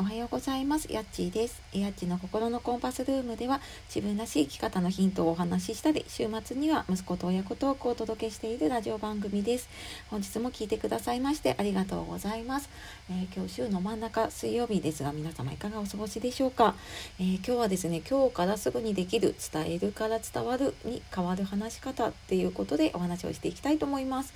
おはようございます。やっちーです。やっちの心のコンパスルームでは自分らしい生き方のヒントをお話ししたり、週末には息子と親子トークをお届けしているラジオ番組です。本日も聞いてくださいましてありがとうございます。えー、今日週の真ん中水曜日ですが皆様いかがお過ごしでしょうか、えー、今日はですね、今日からすぐにできる伝えるから伝わるに変わる話し方っていうことでお話をしていきたいと思います。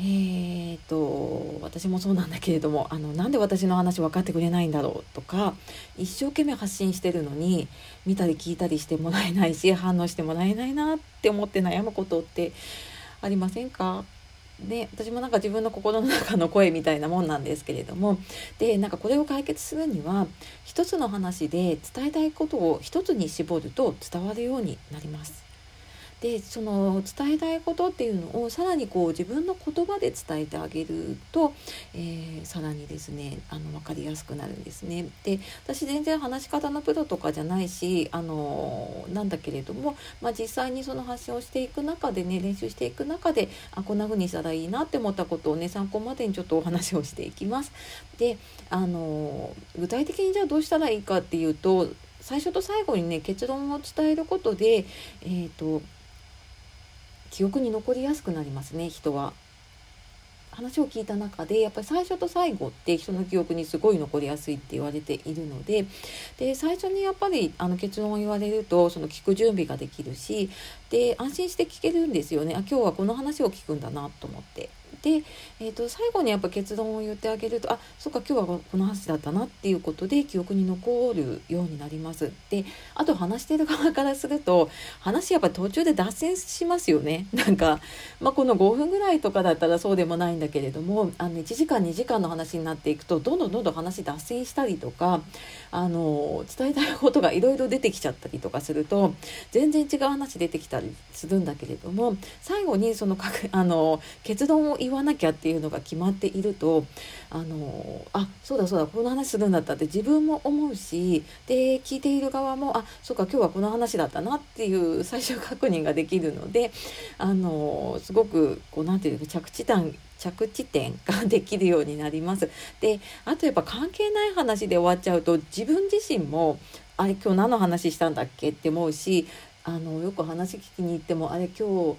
えーと私もそうなんだけれどもあのなんで私の話分かってくれないんだろうとか一生懸命発信してるのに見たり聞いたりしてもらえないし反応してもらえないなって思って悩むことってありませんか？で私もなんか自分の心の中の声みたいなもんなんですけれどもでなんかこれを解決するには一つの話で伝えたいことを一つに絞ると伝わるようになります。でその伝えたいことっていうのをさらにこう自分の言葉で伝えてあげると、えー、さらにですねあの分かりやすくなるんですね。で私全然話し方のプロとかじゃないしあのなんだけれども、まあ、実際にその発信をしていく中でね練習していく中であこんな風にしたらいいなって思ったことをね参考までにちょっとお話をしていきます。であの具体的にじゃあどうしたらいいかっていうと最初と最後にね結論を伝えることでえっ、ー、と記憶に残りやすくなりますね人は。話を聞いた中でやっぱり最初と最後って人の記憶にすごい残りやすいって言われているのでで最初にやっぱりあの結論を言われるとその聞く準備ができるしで安心して聞けるんですよねあ今日はこの話を聞くんだなと思って。で、えーと、最後にやっぱ結論を言ってあげるとあそっか今日はこの話だったなっていうことで記憶に残るようになります。であと話してる側からすると話やっぱ途中で脱線しますよね。なんか、まあ、この5分ぐらいとかだったらそうでもないんだけれどもあの1時間2時間の話になっていくとどんどんどんどん話脱線したりとかあの伝えたいことがいろいろ出てきちゃったりとかすると全然違う話出てきたりするんだけれども最後にそのあの結論を言わわなきゃっていうのが決まっているとあのあそうだそうだこの話するんだったって自分も思うしで聞いている側もあそうか今日はこの話だったなっていう最終確認ができるのであのすごくこう何て言うか着地点着地点ができるようになります。であとやっぱ関係ない話で終わっちゃうと自分自身もあれ今日何の話したんだっけって思うしあのよく話聞きに行ってもあれ今日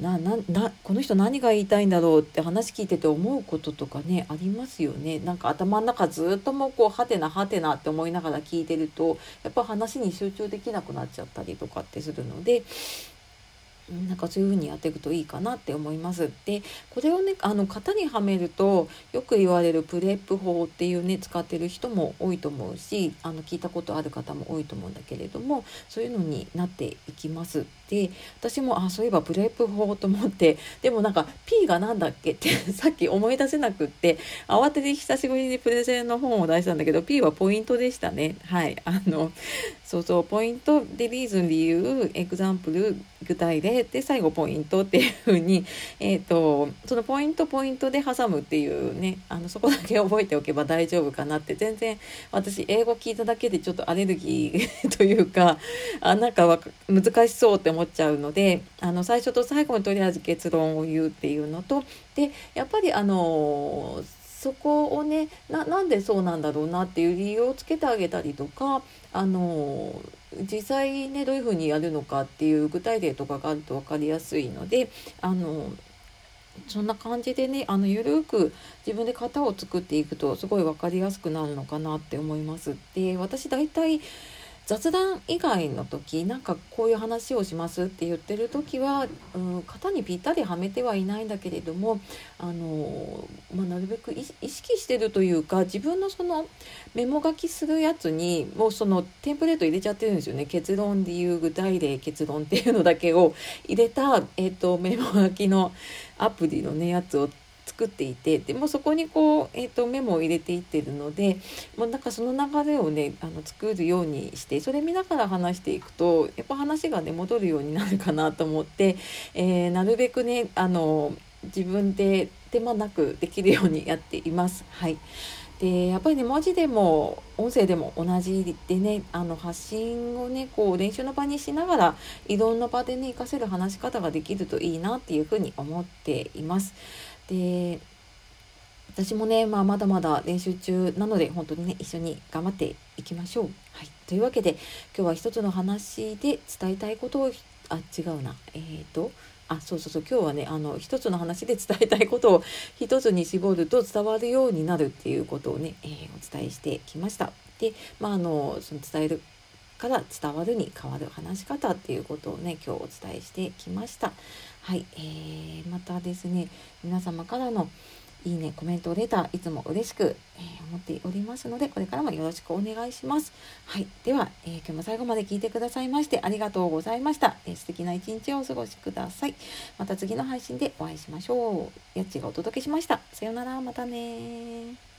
なななこの人何が言いたいんだろうって話聞いてて思うこととかねありますよねなんか頭の中ずっともうこうはてなはてなって思いながら聞いてるとやっぱ話に集中できなくなっちゃったりとかってするのでなんかそういう風にやっていくといいかなって思います。でこれをねあの型にはめるとよく言われる PREP 法っていうね使ってる人も多いと思うしあの聞いたことある方も多いと思うんだけれどもそういうのになっていきます。で私もあそういえば PREP 法と思ってでもなんか P が何だっけ？って さっき思い出せなくって慌てて久しぶりにプレゼンの本を出したんだけど P はポイントでしたね。はいあのそうそうポイントでリーズン理由エグザンプル具体例で最後ポイントっていう風にえっ、ー、とそのポイントポイントで挟むっていうねあのそこだけ覚えておけば大丈夫かなって全然私英語聞いただけでちょっとアレルギー というかあなんか難しそうって思っちゃうのであの最初と最後にとりあえず結論を言うっていうのとでやっぱりあのそこをねなんでそうなんだろうなっていう理由をつけてあげたりとかあの実際ねどういうふうにやるのかっていう具体例とかがあると分かりやすいのであのそんな感じでねあのゆるく自分で型を作っていくとすごい分かりやすくなるのかなって思います。で私大体雑談以外の時なんかこういう話をしますって言ってる時は、うん、型にぴったりはめてはいないんだけれどもあの、まあ、なるべく意識してるというか自分のそのメモ書きするやつにもうそのテンプレート入れちゃってるんですよね。結論でいう具体例結論っていうのだけを入れた、えーと、とメモ書きのアプリのねやつを作っていてでもそこにこう、えーと、メモを入れていってるのでもうなんかその流れをねあの作るようにしてそれ見ながら話していくとやっぱ話がね戻るようになるかなと思って、えー、なるべくねあの自分で手間なくできるようにやっています。はいでやっぱりね文字でも音声でも同じでねあの発信をねこう練習の場にしながらいろんな場でね活かせる話し方ができるといいなっていうふうに思っています。で私もね、まあ、まだまだ練習中なので本当にね一緒に頑張っていきましょう。はい、というわけで今日は一つの話で伝えたいことをあ違うなえっ、ー、とあそうそうそう今日はねあの一つの話で伝えたいことを一つに絞ると伝わるようになるっていうことをね、えー、お伝えしてきました。でまああのその伝えるから伝わるに変わる話し方っていうことをね今日お伝えしてきました。はい、えー、またですね皆様からのいいね、コメント、レター、いつも嬉しく、えー、思っておりますので、これからもよろしくお願いします。はい。では、えー、今日も最後まで聞いてくださいましてありがとうございました。えー、素敵な一日をお過ごしください。また次の配信でお会いしましょう。やっちがお届けしました。さようなら、またね